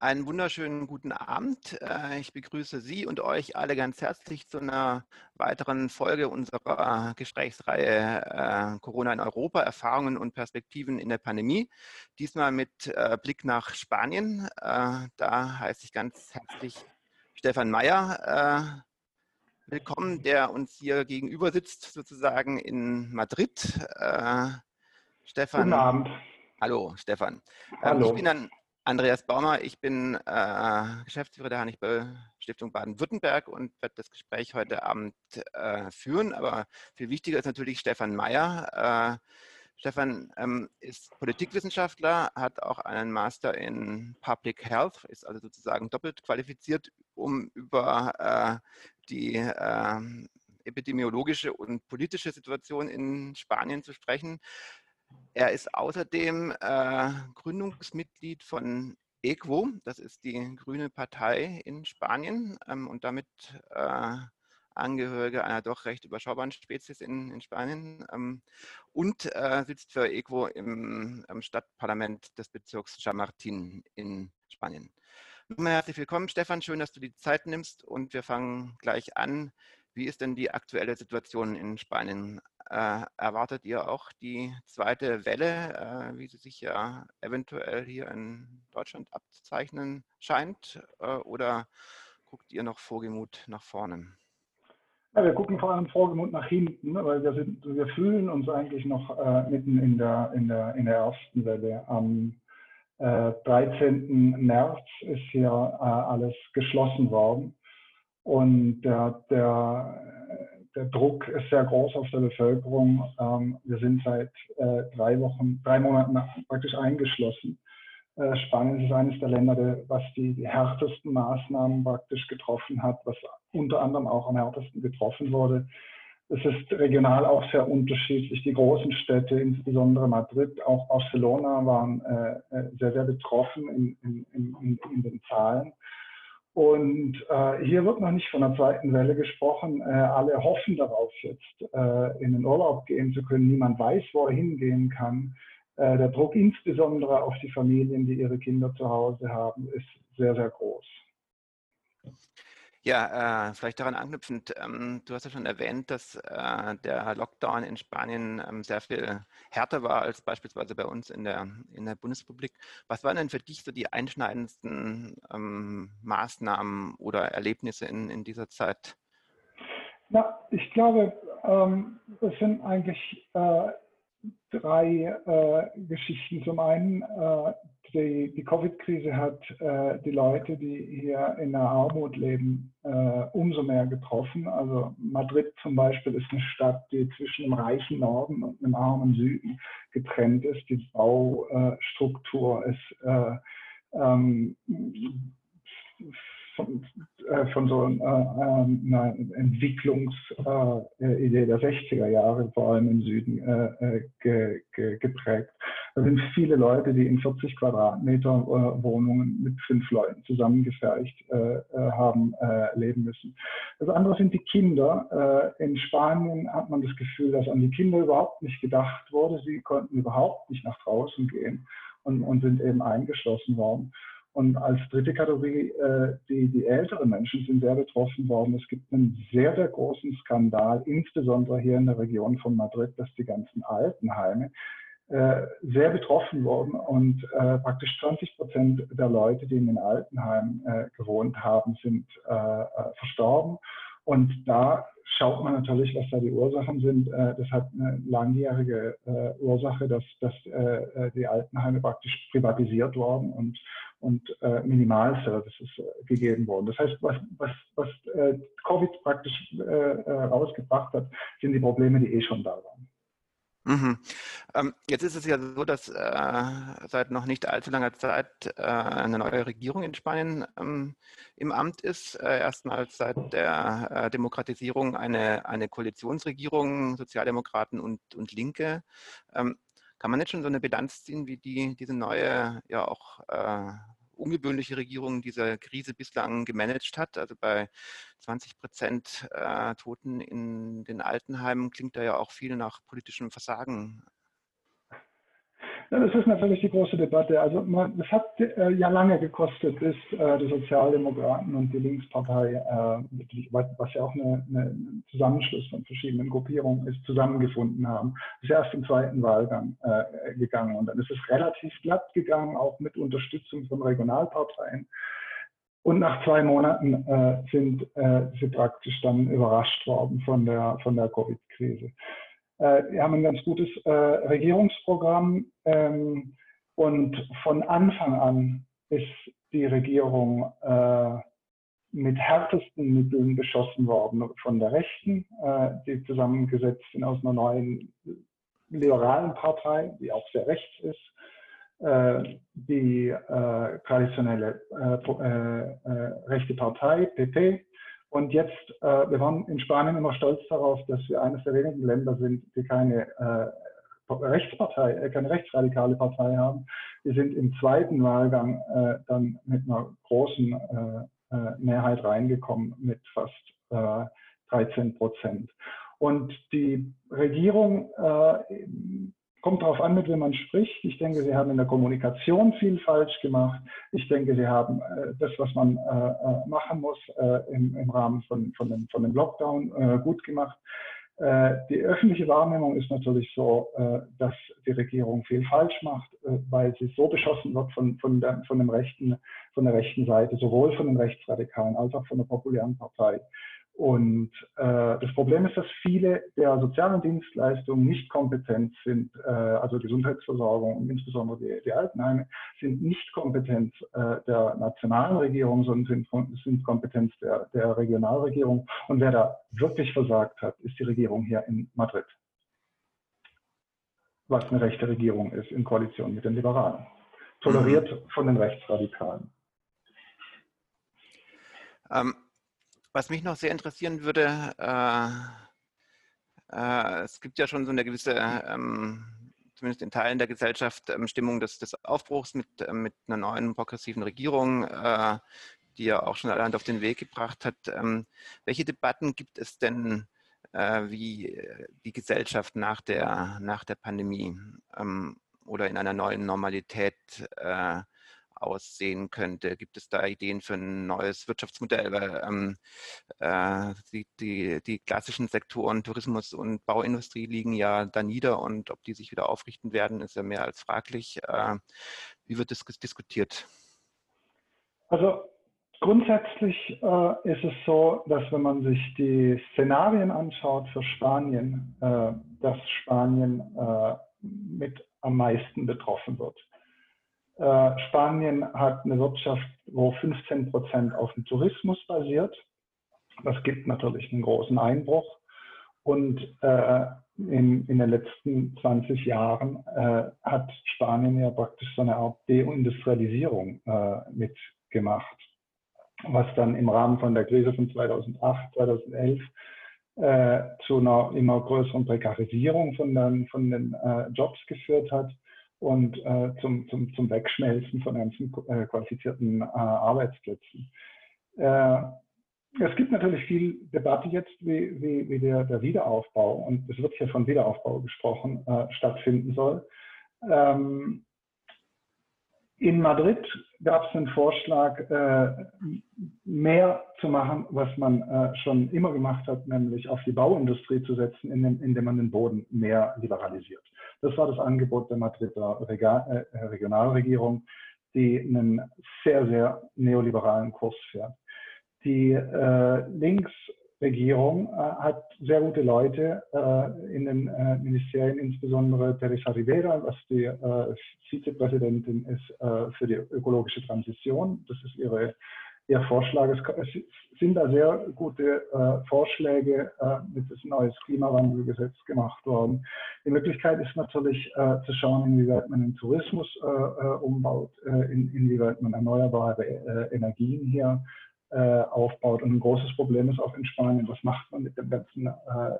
einen wunderschönen guten Abend. Äh, ich begrüße Sie und euch alle ganz herzlich zu einer weiteren Folge unserer Gesprächsreihe äh, Corona in Europa, Erfahrungen und Perspektiven in der Pandemie. Diesmal mit äh, Blick nach Spanien. Da heiße ich ganz herzlich Stefan Mayer willkommen, der uns hier gegenüber sitzt, sozusagen in Madrid. Stefan. Guten Abend. Hallo, Stefan. Ähm, Hallo. Ich bin dann Andreas Baumer, ich bin äh, Geschäftsführer der Hannibal Stiftung Baden-Württemberg und werde das Gespräch heute Abend äh, führen. Aber viel wichtiger ist natürlich Stefan Mayer. Äh, Stefan ähm, ist Politikwissenschaftler, hat auch einen Master in Public Health, ist also sozusagen doppelt qualifiziert, um über äh, die ähm, epidemiologische und politische Situation in Spanien zu sprechen. Er ist außerdem äh, Gründungsmitglied von EQUO, das ist die grüne Partei in Spanien ähm, und damit äh, Angehörige einer doch recht überschaubaren Spezies in, in Spanien ähm, und äh, sitzt für EQUO im, im, Stadtparlament des Bezirks Chamartin in Spanien. Nochmal herzlich willkommen, Stefan. Schön, dass du die Zeit nimmst und wir fangen gleich an. Wie ist denn die aktuelle Situation in Spanien erwartet ihr auch die zweite Welle, äh, wie sie sich ja eventuell hier in Deutschland abzuzeichnen scheint? Äh, oder guckt ihr noch vorgemut nach vorne? Ja, wir gucken vor allem vorgemut nach hinten, ne, weil wir, sind, wir fühlen uns eigentlich noch äh, mitten in der, in, der, in der ersten Welle. Am 13. Äh, März ist hier äh, alles geschlossen worden. Und der, der der Druck ist sehr groß auf der Bevölkerung. Ähm, wir sind seit äh, drei Wochen, drei Monaten praktisch eingeschlossen. Äh, Spanien ist eines der Länder, was die, die, härtesten Maßnahmen praktisch getroffen hat, was unter anderem auch am härtesten getroffen wurde. Es ist regional auch sehr unterschiedlich. Die großen Städte, insbesondere Madrid, auch Barcelona, waren äh, äh sehr, sehr betroffen in, in, in, in den Zahlen. Und äh, hier wird noch nicht von der zweiten Welle gesprochen. Äh, alle hoffen darauf, jetzt äh, in den Urlaub gehen zu können. Niemand weiß, wo er hingehen kann. Äh, der Druck insbesondere auf die Familien, die ihre Kinder zu Hause haben, ist sehr, sehr groß. Ja, äh, vielleicht daran anknüpfend, ähm, du hast ja schon erwähnt, dass äh, der Lockdown in Spanien ähm, sehr viel härter war als beispielsweise bei uns in der, in der Bundesrepublik. Was waren denn für dich so die einschneidendsten ähm, Maßnahmen oder Erlebnisse in, in dieser Zeit? Na, ich glaube, ähm, es sind eigentlich äh, drei äh, Geschichten. Zum einen äh, die, die Covid-Krise hat äh, die Leute, die hier in der Armut leben, äh, umso mehr getroffen. Also Madrid zum Beispiel ist eine Stadt, die zwischen dem reichen Norden und dem armen Süden getrennt ist. Die Baustruktur ist äh, ähm, von, äh, von so äh, einer Entwicklungsidee der 60er Jahre, vor allem im Süden, äh, ge, ge, geprägt. Da sind viele Leute, die in 40 Quadratmeter Wohnungen mit fünf Leuten zusammengefercht haben leben müssen. Das andere sind die Kinder. In Spanien hat man das Gefühl, dass an die Kinder überhaupt nicht gedacht wurde. Sie konnten überhaupt nicht nach draußen gehen und, und sind eben eingeschlossen worden. Und als dritte Kategorie, äh, die, die älteren Menschen sind sehr betroffen worden. Es gibt einen sehr, sehr großen Skandal, insbesondere hier in der Region von Madrid, dass die ganzen Altenheime äh, sehr betroffen wurden und äh, praktisch 20 Prozent der Leute, die in den Altenheimen äh, gewohnt haben, sind äh, äh, verstorben. Und da schaut man natürlich, was da die Ursachen sind. Äh, das hat eine langjährige Ursache, dass, dass die Altenheime praktisch privatisiert wurden und und äh, Minimalservices äh, gegeben worden. Das heißt, was, was, was äh, Covid praktisch äh, äh, rausgebracht hat, sind die Probleme, die eh schon da waren. Mhm. Ähm, jetzt ist es ja so, dass äh, seit noch nicht allzu langer Zeit äh, eine neue Regierung in Spanien ähm, im Amt ist. Äh, erstmals seit der äh, Demokratisierung eine, eine Koalitionsregierung, Sozialdemokraten und, und Linke. Ähm, kann man jetzt schon so eine Bilanz ziehen, wie die, diese neue, ja auch äh, ungewöhnliche Regierung diese Krise bislang gemanagt hat? Also bei 20 Prozent äh, Toten in den Altenheimen klingt da ja auch viel nach politischem Versagen. Das ist natürlich die große Debatte. Also es hat äh, ja lange gekostet, bis äh, die Sozialdemokraten und die Linkspartei, äh, was ja auch eine Zusammenschluss von verschiedenen Gruppierungen ist, zusammengefunden haben. Es ist erst im zweiten Wahlgang äh, gegangen und dann ist es relativ glatt gegangen, auch mit Unterstützung von Regionalparteien. Und nach zwei Monaten äh, sind äh, sie praktisch dann überrascht worden von der, von der Covid-Krise. Äh, wir haben ein ganz gutes äh, Regierungsprogramm ähm, und von Anfang an ist die Regierung äh, mit härtesten Mitteln beschossen worden von der Rechten, die zusammengesetzt sind aus einer neuen liberalen Partei, die auch sehr rechts ist, die traditionelle rechte Partei, PP. Und jetzt, wir waren in Spanien immer stolz darauf, dass wir eines der wenigen Länder sind, die keine Rechtspartei, keine rechtsradikale Partei haben. Wir sind im zweiten Wahlgang dann mit einer großen Mehrheit reingekommen, mit fast 13 Prozent. Und die Regierung kommt darauf an, mit wem man spricht. Ich denke, Sie haben in der Kommunikation viel falsch gemacht. Ich denke, Sie haben äh, das, was man äh, äh machen muss, äh, im, im, Rahmen von, von, dem, von dem Lockdown äh, gut gemacht. Äh, die öffentliche Wahrnehmung ist natürlich so, dass die Regierung viel falsch macht, weil sie so beschossen wird von, von, der, von, dem rechten, von der rechten Seite, sowohl von den Rechtsradikalen als auch von der populären Partei. Und äh, das Problem ist, dass viele der sozialen Dienstleistungen nicht kompetent sind, äh, also Gesundheitsversorgung und insbesondere die, die Altenheime sind nicht Kompetenz äh, der nationalen Regierung, sondern sind, sind Kompetenz der, der Regionalregierung. Und wer da wirklich versagt hat, ist die Regierung hier in Madrid, was eine rechte Regierung ist in Koalition mit den Liberalen, toleriert mhm. von den Rechtsradikalen. Ähm was mich noch sehr interessieren würde, äh, äh, es gibt ja schon so eine gewisse, ähm, zumindest in Teilen der Gesellschaft, ähm, Stimmung des, des Aufbruchs mit, äh, mit einer neuen progressiven Regierung, äh, die ja auch schon allerhand auf den Weg gebracht hat. Ähm, welche Debatten gibt es denn, äh, wie äh, die Gesellschaft nach der, nach der Pandemie ähm, oder in einer neuen Normalität aussehen könnte? Gibt es da Ideen für ein neues Wirtschaftsmodell? Ähm, äh, die, die, die, klassischen Sektoren Tourismus und Bauindustrie liegen ja da nieder und ob die sich wieder aufrichten werden, ist ja mehr als fraglich. Äh, wie wird das diskutiert? Also grundsätzlich äh, ist es so, dass wenn man sich die Szenarien anschaut für Spanien, äh, dass Spanien äh, mit am meisten betroffen wird. Äh, Spanien hat eine Wirtschaft, wo 15 Prozent auf dem Tourismus basiert. Das gibt natürlich einen großen Einbruch. Und äh, in, in, den letzten 20 Jahren äh, hat Spanien ja praktisch so eine Art Deindustrialisierung äh, mitgemacht, was dann im Rahmen von der Krise von 2008, 2011 äh, zu einer immer größeren Prekarisierung von den, von den Jobs geführt hat und äh, zum, zum, zum Wegschmelzen von ganzen äh, qualifizierten äh, Arbeitsplätzen. Äh, es gibt natürlich viel Debatte jetzt, wie, wie, wie der, der, Wiederaufbau, und es wird hier von Wiederaufbau gesprochen, äh, stattfinden soll. Ähm, in Madrid gab es einen Vorschlag, äh, mehr zu machen, was man äh, schon immer gemacht hat, nämlich auf die Bauindustrie zu setzen, indem, indem man den Boden mehr liberalisiert. Das war das Angebot der Madrider äh, Regionalregierung, die einen sehr, sehr neoliberalen Kurs fährt. Die äh, Links Regierung äh, hat sehr gute Leute äh, in den äh, Ministerien, insbesondere Teresa Rivera, was die äh, Vizepräsidentin ist äh, für die ökologische Transition. Das ist ihre, ihr Vorschlag. Es, es sind da sehr gute äh, Vorschläge mit diesem neues Klimawandelgesetz gemacht worden. Die Möglichkeit ist natürlich zu schauen, inwieweit man den Tourismus umbaut, in, inwieweit man erneuerbare Energien hier äh, aufbaut. Und ein großes Problem ist auch in Spanien, was macht man mit dem ganzen äh,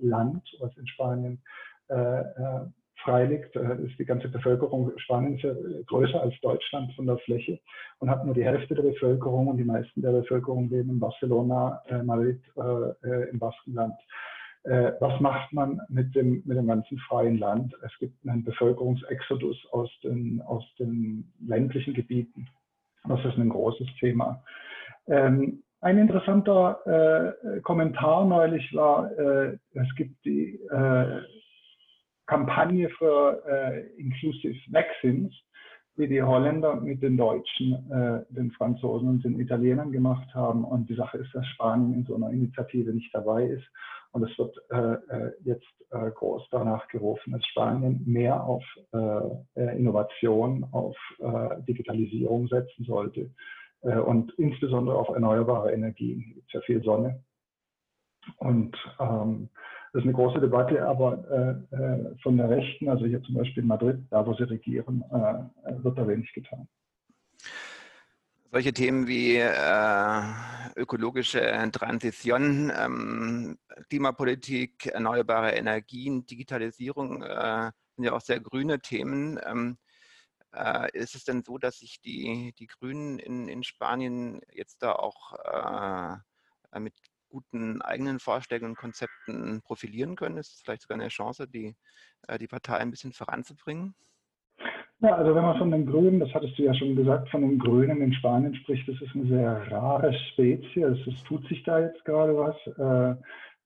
Land, was in Spanien äh, äh frei liegt, äh, ist die ganze Bevölkerung Spaniens ja größer als Deutschland von der Fläche und hat nur die Hälfte der Bevölkerung und die meisten der Bevölkerung leben in Barcelona, Madrid, im Baskenland. äh, was macht man mit dem, mit dem ganzen freien Land? Es gibt einen Bevölkerungsexodus aus den, aus den ländlichen Gebieten. Das ist ein großes Thema. Ähm, ein interessanter äh, Kommentar neulich war, äh, es gibt die äh, Kampagne für äh, Inclusive Vaccines, die die Holländer mit den Deutschen, äh, den Franzosen und den Italienern gemacht haben. Und die Sache ist, dass Spanien in so einer Initiative nicht dabei ist. Und es wird äh, jetzt groß danach gerufen, dass Spanien mehr auf Innovation, auf Digitalisierung setzen sollte und insbesondere auf erneuerbare Energien. Es gibt ja viel Sonne. Und ähm, das ist eine große Debatte, aber von der Rechten, also hier zum Beispiel in Madrid, da wo sie regieren, wird da wenig getan solche Themen wie äh, ökologische Transition, ähm, Klimapolitik, erneuerbare Energien, Digitalisierung äh, sind ja auch sehr grüne Themen. Ähm, äh, ist es denn so, dass sich die, die Grünen in, in Spanien jetzt da auch äh, mit guten eigenen Vorschlägen und Konzepten profilieren können? Ist es vielleicht sogar eine Chance, die, äh, die Partei ein bisschen voranzubringen? Ja, also wenn man von den Grünen, das hattest du ja schon gesagt, von den Grünen in Spanien spricht, das ist eine sehr rare Spezies. Es tut sich da jetzt gerade was.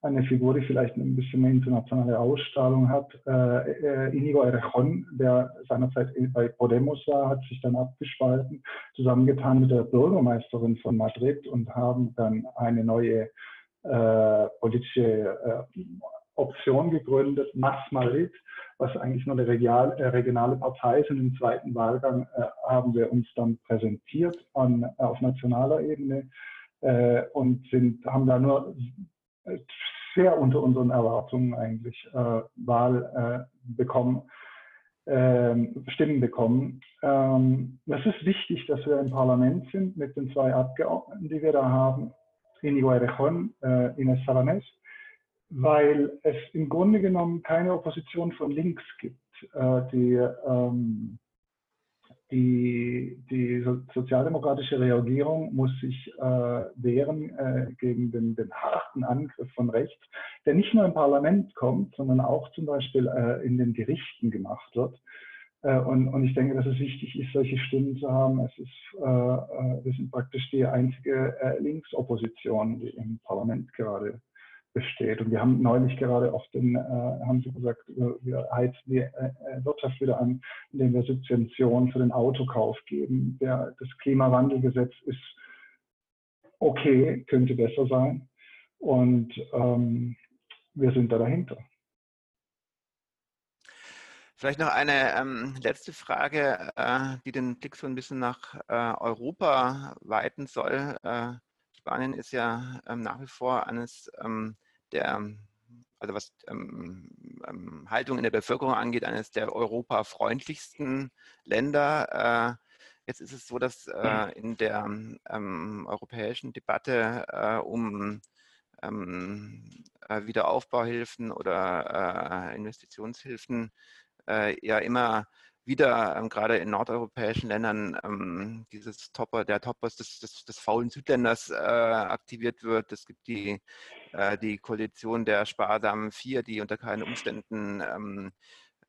Eine Figur, die vielleicht ein bisschen eine internationale Ausstrahlung hat. Äh, äh, Inigo Errejón, der seinerzeit bei Podemos war, hat sich dann abgespalten, zusammengetan mit der Bürgermeisterin von Madrid und haben dann eine neue äh, politische äh, Option gegründet, Mas Madrid, was eigentlich nur eine regional, äh, regionale Partei ist. Und im zweiten Wahlgang äh, haben wir uns dann präsentiert an, auf nationaler Ebene äh, und sind, haben da nur sehr unter unseren Erwartungen eigentlich äh, Wahl äh, bekommen. Ähm, Stimmen bekommen. Ähm, es ist wichtig, dass wir im Parlament sind mit den zwei Abgeordneten, die wir da haben, Inigo Erejón, Ines Salanés weil es im Grunde genommen keine Opposition von links gibt. Äh, die, ähm, die, die sozialdemokratische Regierung muss sich äh, wehren äh, gegen den, den, harten Angriff von rechts, der nicht nur im Parlament kommt, sondern auch zum Beispiel äh, in den Gerichten gemacht wird. Äh, und, und, ich denke, dass es wichtig ist, solche Stimmen zu haben. Es ist, äh, wir sind praktisch die einzige Linksopposition, die im Parlament gerade besteht. Und wir haben neulich gerade auf den, äh, haben Sie gesagt, wir heizen die äh, äh, Wirtschaft wieder an, indem wir Subventionen für den Autokauf geben. Der, das Klimawandelgesetz ist okay, könnte besser sein. Und ähm, wir sind da dahinter. Vielleicht noch eine ähm, letzte Frage, äh, die den Blick so ein bisschen nach äh, Europa weiten soll. Äh, Spanien ist ja ähm, nach wie vor eines ähm, der, also was ähm, ähm, Haltung in der Bevölkerung angeht, eines der europafreundlichsten Länder. Äh, jetzt ist es so, dass äh, in der ähm, europäischen Debatte äh, um ähm, äh, Wiederaufbauhilfen oder äh, Investitionshilfen äh, ja immer wieder ähm, gerade in nordeuropäischen Ländern ähm, dieses Topper, der Topper des, des, des faulen Südländers äh, aktiviert wird. Es gibt die, die Koalition der sparsamen Vier, die unter keinen Umständen ähm,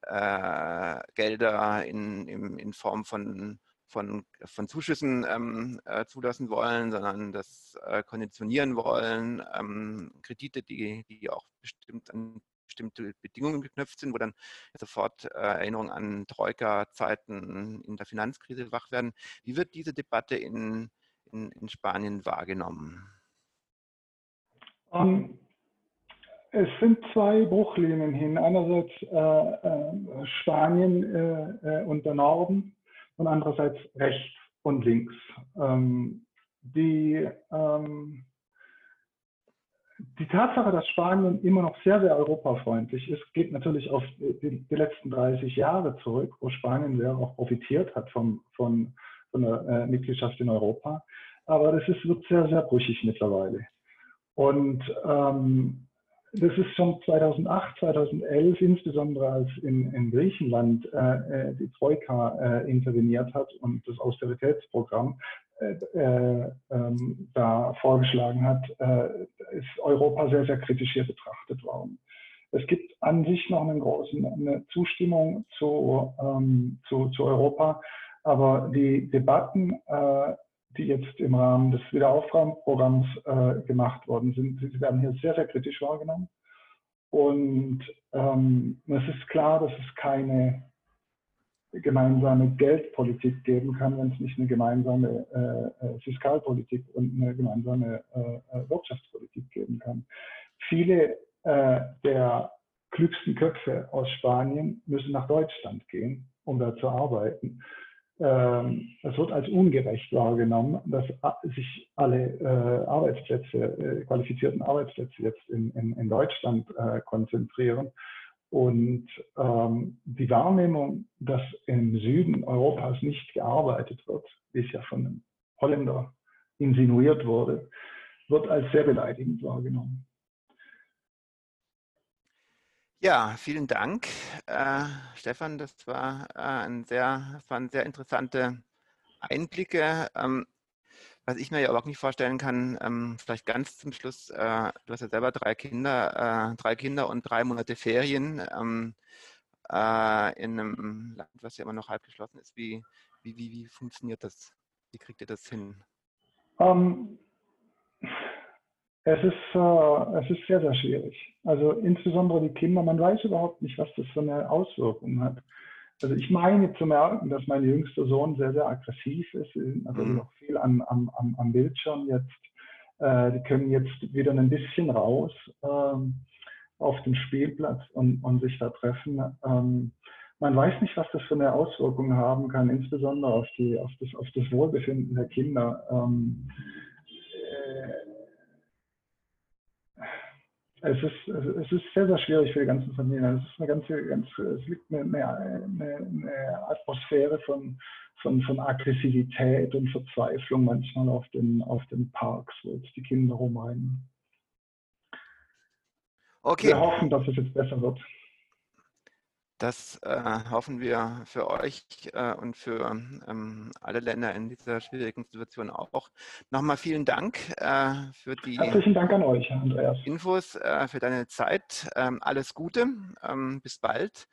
äh, Gelder in, in, in Form von von, von Zuschüssen ähm, äh, zulassen wollen, sondern das äh, konditionieren wollen, ähm, Kredite, die, die auch bestimmt an bestimmte Bedingungen geknüpft sind, wo dann sofort äh, Erinnerungen an Troika-Zeiten in der Finanzkrise wach werden. Wie wird diese Debatte in, in, in Spanien wahrgenommen? Um, ähm, es sind zwei Bruchlinien hin. Einerseits äh, äh, Spanien äh, äh, und der Norden und andererseits rechts und links. Ähm, die ähm, die Tatsache, dass Spanien immer noch sehr, sehr europafreundlich ist, geht natürlich auf die, die letzten 30 Jahre zurück, wo Spanien sehr auch profitiert hat vom, von, von der äh, Mitgliedschaft in Europa. Aber das ist, wird sehr, sehr brüchig mittlerweile. Und ähm, das ist schon 2008, 2011, insbesondere als in, in Griechenland äh, äh, die Troika äh, interveniert hat und das Austeritätsprogramm, äh, ähm, da vorgeschlagen hat, äh, ist Europa sehr, sehr kritisch hier betrachtet worden. Es gibt an sich noch einen großen, eine Zustimmung zu, ähm, zu, zu Europa, aber die Debatten, äh, die jetzt im Rahmen des Wiederaufbauprogramms äh, gemacht worden sind, sie werden hier sehr, sehr kritisch wahrgenommen. Und ähm, es ist klar, dass es keine gemeinsame Geldpolitik geben kann, wenn es nicht eine gemeinsame äh, äh Fiskalpolitik und eine gemeinsame äh, äh, Wirtschaftspolitik geben kann. Viele äh, der klügsten Köpfe aus Spanien müssen nach Deutschland gehen, um da zu arbeiten. Ähm, es wird als ungerecht wahrgenommen, dass sich alle äh, Arbeitsplätze, qualifizierten Arbeitsplätze jetzt in, in, in Deutschland konzentrieren und ähm, die Wahrnehmung, dass im Süden Europas nicht gearbeitet wird, wie es ja von einem Holländer insinuiert wurde, wird als sehr beleidigend wahrgenommen. Ja, vielen Dank, äh, Stefan. Das war, äh, ein sehr, das waren sehr interessante Einblicke. Ähm, was ich mir ja auch nicht vorstellen kann, ähm, vielleicht ganz zum Schluss, äh, du hast ja selber drei Kinder, äh, drei Kinder und drei Monate Ferien ähm, äh, in einem Land, was ja immer noch halb geschlossen ist. Wie, wie, wie, wie funktioniert das? Wie kriegt ihr das hin? Um, ähm, es, ist, äh, es ist sehr, sehr schwierig. Also insbesondere die Kinder, man weiß überhaupt nicht, was das für eine Auswirkung hat. Also ich meine zu merken, dass mein jüngster Sohn sehr, sehr aggressiv ist. Natürlich mhm. noch viel am, am, am, am Bildschirm jetzt. Äh, die können jetzt wieder ein bisschen raus ähm, auf den Spielplatz und, und sich da treffen. Ähm, man weiß nicht, was das für eine Auswirkung haben kann, insbesondere auf, die, auf, das, auf das Wohlbefinden der Kinder. Ähm, äh, es ist, es ist sehr, sehr schwierig für die ganzen Familien. Es ist eine ganze, ganz, es liegt eine, eine, eine Atmosphäre von, von, von Aggressivität und Verzweiflung manchmal auf den, auf den Parks, wo jetzt die Kinder rumrennen. Okay. Wir hoffen, dass es jetzt besser wird. Das äh, hoffen wir für euch äh, und für ähm, alle Länder in dieser schwierigen Situation auch. Nochmal vielen Dank äh, für die Herzlichen Dank an euch, Andreas. Infos, äh, für deine Zeit. Ähm, alles Gute, ähm, bis bald.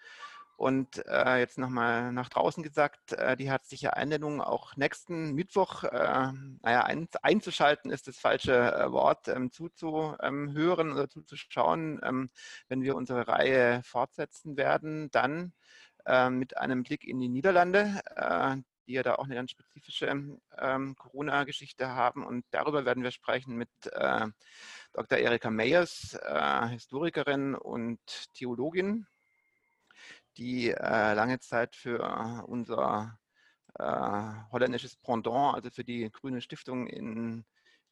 Und äh, jetzt nochmal nach draußen gesagt, äh, die herzliche Einladung auch nächsten Mittwoch, äh, naja, ein, einzuschalten ist das falsche äh, Wort, ähm, zuzuhören oder zuzuschauen, ähm, wenn wir unsere Reihe fortsetzen werden, dann äh, mit einem Blick in die Niederlande, äh, die ja da auch eine ganz spezifische ähm, Corona-Geschichte haben. Und darüber werden wir sprechen mit äh, Dr. Erika Meyers, äh, Historikerin und Theologin die äh, lange Zeit für unser äh, holländisches Pendant, also für die Grüne Stiftung in,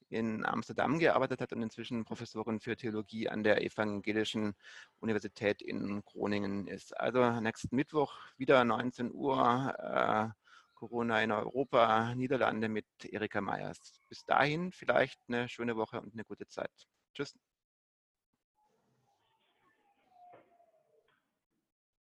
in Amsterdam gearbeitet hat und inzwischen Professorin für Theologie an der Evangelischen Universität in Groningen ist. Also nächsten Mittwoch wieder 19 Uhr äh, Corona in Europa, Niederlande mit Erika Meyers. Bis dahin vielleicht eine schöne Woche und eine gute Zeit. Tschüss.